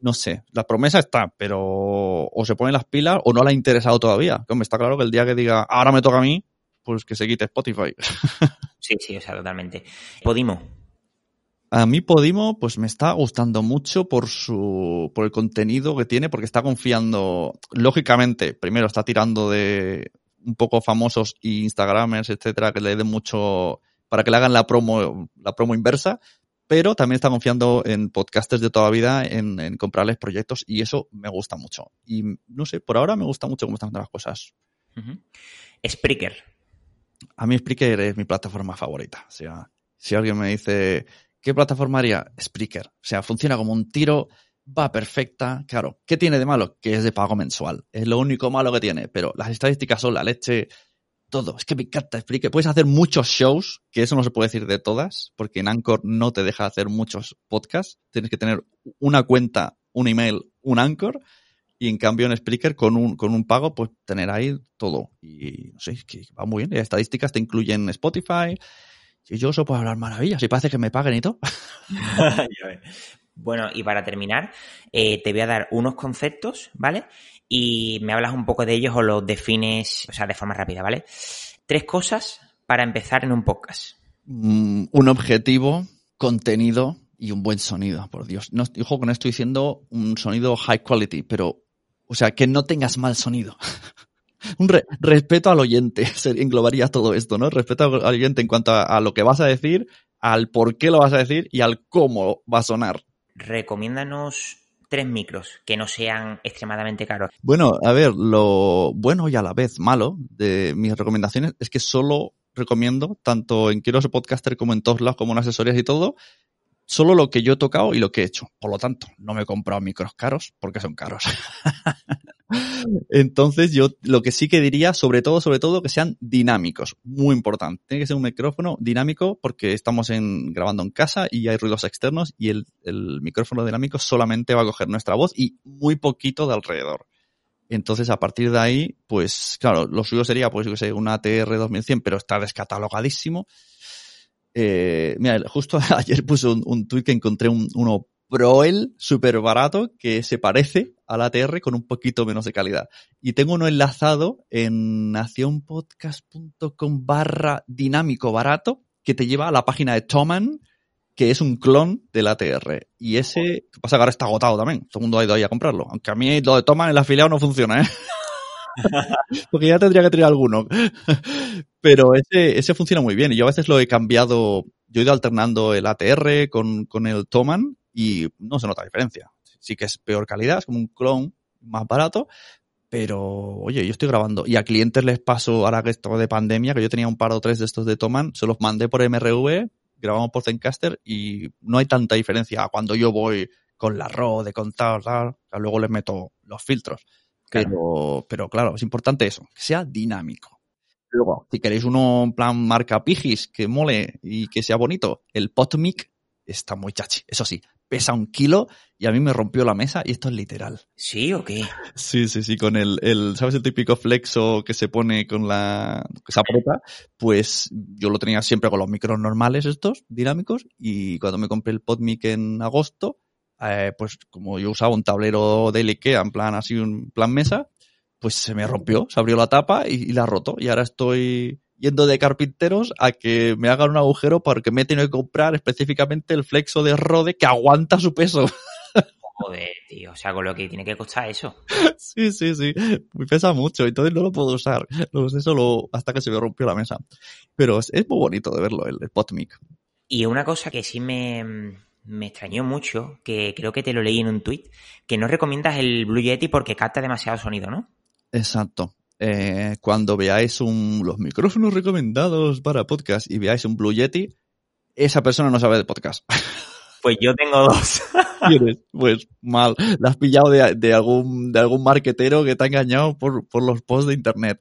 No sé, la promesa está, pero o se ponen las pilas o no le ha interesado todavía. Hombre, está claro que el día que diga, ahora me toca a mí, pues que se quite Spotify. *laughs* Sí, sí, o sea, totalmente. Podimo. A mí Podimo, pues me está gustando mucho por su, por el contenido que tiene, porque está confiando, lógicamente, primero está tirando de un poco famosos y Instagramers, etcétera, que le den mucho, para que le hagan la promo, la promo inversa, pero también está confiando en podcasters de toda vida, en, en comprarles proyectos, y eso me gusta mucho. Y no sé, por ahora me gusta mucho cómo están haciendo las cosas. Ujú. Spreaker. A mí Spreaker es mi plataforma favorita. O sea, si alguien me dice, ¿qué plataforma haría? Spreaker. O sea, funciona como un tiro, va perfecta. Claro, ¿qué tiene de malo? Que es de pago mensual. Es lo único malo que tiene, pero las estadísticas son la leche, todo. Es que me encanta Spreaker. Puedes hacer muchos shows, que eso no se puede decir de todas, porque en Anchor no te deja hacer muchos podcasts. Tienes que tener una cuenta, un email, un Anchor. Y en cambio en Spreaker con un, con un pago, pues tener ahí todo. Y no sé, es que va muy bien. Las estadísticas te incluyen Spotify. Y yo eso puedo hablar maravillas. Y parece que me paguen y todo. *laughs* *laughs* Bueno, y para terminar, eh, te voy a dar unos conceptos, ¿vale? Y me hablas un poco de ellos o los defines, o sea, de forma rápida, ¿vale? Tres cosas para empezar en un podcast. Mm, un objetivo, contenido y un buen sonido, por Dios. No, ojo que no estoy diciendo un sonido high quality, pero, o sea, que no tengas mal sonido. *laughs* un re- respeto al oyente, *laughs* se englobaría todo esto, ¿no? Respeto al oyente en cuanto a, a lo que vas a decir, al por qué lo vas a decir y al cómo va a sonar. Recomiéndanos tres micros que no sean extremadamente caros. Bueno, a ver, lo bueno y a la vez malo de mis recomendaciones es que solo recomiendo, tanto en Quiero ser podcaster como en todos lados, como en asesorías y todo, solo lo que yo he tocado y lo que he hecho. Por lo tanto, no me he comprado micros caros porque son caros. *laughs* Entonces, yo lo que sí que diría, sobre todo, sobre todo, que sean dinámicos. Muy importante. Tiene que ser un micrófono dinámico porque estamos en, grabando en casa y hay ruidos externos y el, micrófono dinámico solamente va a coger nuestra voz y muy poquito de alrededor. Entonces, a partir de ahí, pues, claro, lo suyo sería, pues, yo que sé, una ATR 2100, pero está descatalogadísimo. Eh, mira, justo *laughs* ayer puse un, un tweet que encontré un, uno Proel súper barato que se parece al ATR con un poquito menos de calidad. Y tengo uno enlazado en nacionpodcast.com barra dinámico barato que te lleva a la página de Toman, que es un clon del ATR. Y ese, ¿qué pasa? Que ahora está agotado también. Todo el mundo ha ido ahí a comprarlo. Aunque a mí lo de Toman, el afiliado no funciona, ¿eh? *laughs* Porque ya tendría que tener alguno. Pero ese, ese funciona muy bien. Y yo a veces lo he cambiado, yo he ido alternando el ATR con, con el Toman y no se nota diferencia. Sí que es peor calidad, es como un clon más barato, pero oye, yo estoy grabando y a clientes les paso, ahora que esto de pandemia, que yo tenía un par o tres de estos de Toman, se los mandé por MRV, grabamos por Zencaster y no hay tanta diferencia cuando yo voy con la RAW de contar, luego les meto los filtros. Claro. Pero, pero claro, es importante eso, que sea dinámico. Luego, si queréis uno en plan marca Pigis, que mole y que sea bonito, el PodMic está muy chachi. Eso sí, pesa un kilo y a mí me rompió la mesa y esto es literal. ¿Sí o qué? Sí, sí, sí, con el, el, ¿sabes el típico flexo que se pone con la, que se aprieta? Pues yo lo tenía siempre con los micros normales estos, dinámicos, y cuando me compré el PodMic en agosto, eh, pues como yo usaba un tablero de IKEA en plan así, un plan mesa, pues se me rompió, se abrió la tapa y, y la roto. Y ahora estoy yendo de carpinteros a que me hagan un agujero porque me he tenido que comprar específicamente el flexo de Rode que aguanta su peso. *laughs* Joder, tío. O sea, con lo que tiene que costar eso. Sí, sí, sí. Me pesa mucho, entonces no lo puedo usar. Lo usé solo hasta que se me rompió la mesa. Pero es, es muy bonito de verlo, el, el PodMic. Y una cosa que sí me, me extrañó mucho, que creo que te lo leí en un tuit, que no recomiendas el Blue Yeti porque capta demasiado sonido, ¿no? Exacto. Eh, cuando veáis un, los micrófonos recomendados para podcast y veáis un Blue Yeti, esa persona no sabe de podcast. *laughs* Pues yo tengo dos. Pues mal. La has pillado de, algún, de algún marquetero que te ha engañado por, por los posts de internet.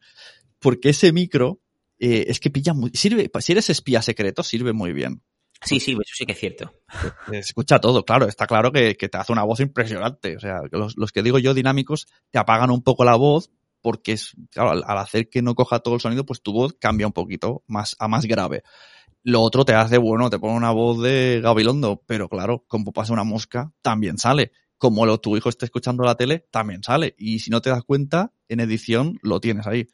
Porque ese micro eh, es que pilla muy, sirve, si eres espía secreto, sirve muy bien. Sí, sí, eso sí que es cierto. Escucha todo, claro, está claro que, te hace una voz impresionante. O sea, los, los, que digo yo dinámicos te apagan un poco la voz porque es, claro, al, hacer que no coja todo el sonido, pues tu voz cambia un poquito más a más grave. Lo otro te hace, bueno, te pone una voz de Gabilondo, pero claro, como pasa una mosca, también sale. Como lo, tu hijo esté escuchando la tele, también sale. Y si no te das cuenta, en edición lo tienes ahí.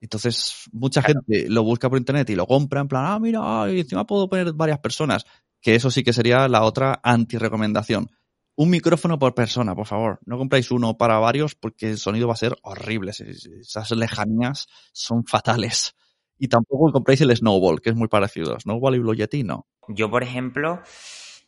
Entonces, mucha gente lo busca por internet y lo compra en plan, ah, mira, y encima puedo poner varias personas. Que eso sí que sería la otra anti-recomendación. Un micrófono por persona, por favor. No compráis uno para varios porque el sonido va a ser horrible. Esas lejanías son fatales. Y tampoco compráis el Snowball, que es muy parecido. Snowball y Blue Yeti, no. Yo, por ejemplo,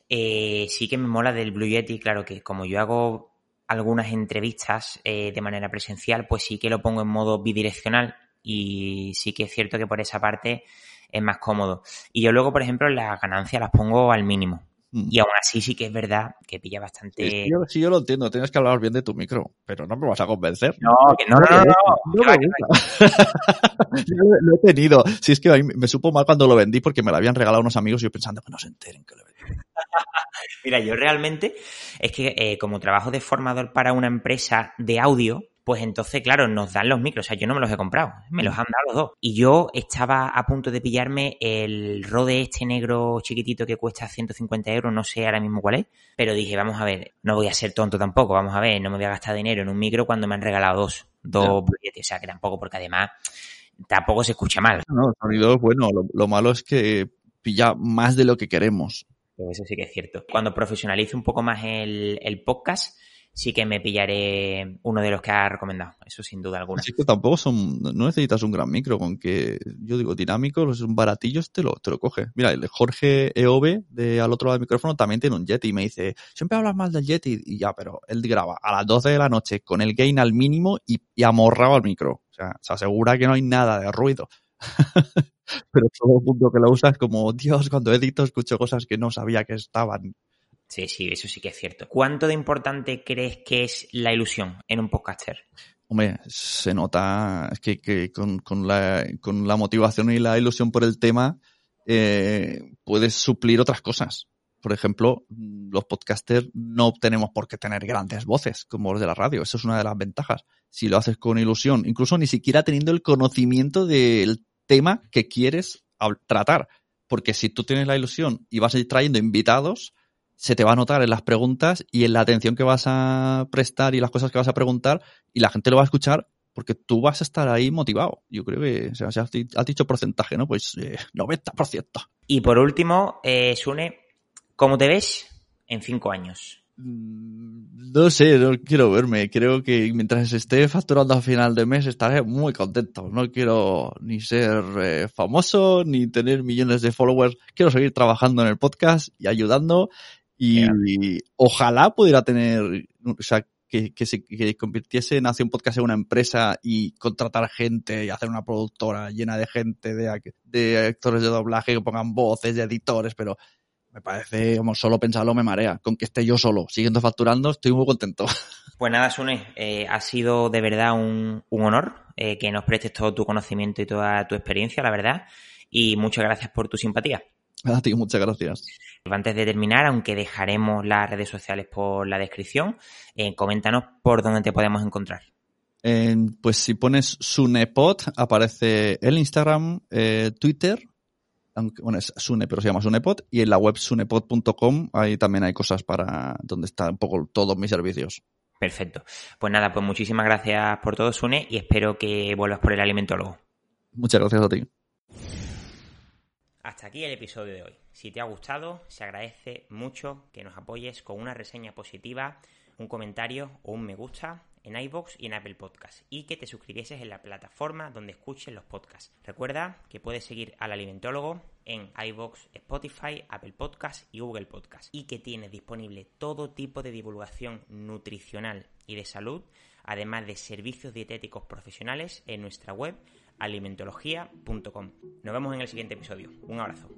eh, sí que me mola del Blue Yeti, claro que como yo hago algunas entrevistas eh, de manera presencial, pues sí que lo pongo en modo bidireccional y sí que es cierto que por esa parte es más cómodo. Y yo luego, por ejemplo, las ganancias las pongo al mínimo. Mm. Y aún así sí que es verdad que pilla bastante... Sí, yo, yo lo entiendo, tienes que hablar bien de tu micro, pero no me vas a convencer. No, que no, no, no. no, *laughs* *laughs* lo he tenido. Si es que me supo mal cuando lo vendí porque me lo habían regalado unos amigos y yo pensando que no se enteren que lo vendí. *laughs* Mira, yo realmente es que eh, como trabajo de formador para una empresa de audio, pues entonces, claro, nos dan los micros. O sea, yo no me los he comprado, me los mm. han dado los dos. Y yo estaba a punto de pillarme el Rode este negro chiquitito que cuesta 150 euros, no sé ahora mismo cuál es, pero dije, vamos a ver, no voy a ser tonto tampoco, vamos a ver, no me voy a gastar dinero en un micro cuando me han regalado dos, dos billetes. O sea, que tampoco, porque además tampoco se escucha mal. No, el sonido es bueno, lo, malo es que pilla más de lo que queremos. Pues eso sí que es cierto. Cuando profesionalice un poco más el, el podcast, sí que me pillaré uno de los que ha recomendado, eso sin duda alguna. Así que tampoco son, no necesitas un gran micro, con que yo digo dinámico, los baratillos te lo, te lo coge. Mira, el Jorge EOB de al otro lado del micrófono también tiene un Yeti y me dice, siempre hablas mal del Yeti y ya, pero él graba a las 12 de la noche con el gain al mínimo y, y amorrado al micro. O sea, se asegura que no hay nada de ruido. *laughs* pero todo el mundo que lo usa es como, Dios, cuando edito escucho cosas que no sabía que estaban. Sí, sí, eso sí que es cierto. ¿Cuánto de importante crees que es la ilusión en un podcaster? Hombre, se nota que, con, la, con, la, motivación y la ilusión por el tema eh, puedes suplir otras cosas. Por ejemplo, los podcasters no tenemos por qué tener grandes voces como los de la radio. Eso es una de las ventajas. Si lo haces con ilusión, incluso ni siquiera teniendo el conocimiento del tema que quieres tratar. Porque si tú tienes la ilusión y vas a ir trayendo invitados, se te va a notar en las preguntas y en la atención que vas a prestar y las cosas que vas a preguntar y la gente lo va a escuchar porque tú vas a estar ahí motivado. Yo creo que, o sea, has dicho porcentaje, ¿no? Pues eh, 90%. Y por último, eh, Sune, ¿cómo te ves en cinco años? Mm, no sé, no quiero verme. Creo que mientras esté facturando a final de mes estaré muy contento. No quiero ni ser eh, famoso, ni tener millones de followers. Quiero seguir trabajando en el podcast y ayudando y ojalá pudiera tener, o sea, que, que se que convirtiese en un Podcast en una empresa y contratar gente y hacer una productora llena de gente, de, de actores de doblaje que pongan voces, de editores, pero me parece, como solo pensarlo me marea. Con que esté yo solo, siguiendo facturando, estoy muy contento. *laughs* Pues nada, Sune, eh, ha sido de verdad un, un honor eh, que nos prestes todo tu conocimiento y toda tu experiencia, la verdad. Y muchas gracias por tu simpatía. *laughs* A ti, muchas gracias. Antes de terminar, aunque dejaremos las redes sociales por la descripción, eh, coméntanos por dónde te podemos encontrar. pues si pones Sunepod, aparece el Instagram, eh, Twitter, aunque, bueno, es Sune, pero se llama Sunepod, y en la web sunepod.com ahí también hay cosas para donde están un poco todos mis servicios. Perfecto. Pues nada, pues muchísimas gracias por todo, Sune, y espero que vuelvas por el alimentólogo. Muchas gracias a ti. Hasta aquí el episodio de hoy. Si te ha gustado, se agradece mucho que nos apoyes con una reseña positiva, un comentario o un me gusta en iBox y en Apple Podcasts y que te suscribieses en la plataforma donde escuches los podcasts. Recuerda que puedes seguir al alimentólogo en iBox, Spotify, Apple Podcasts y Google Podcasts y que tienes disponible todo tipo de divulgación nutricional y de salud, además de servicios dietéticos profesionales en nuestra web alimentología.com. Nos vemos en el siguiente episodio. Un abrazo.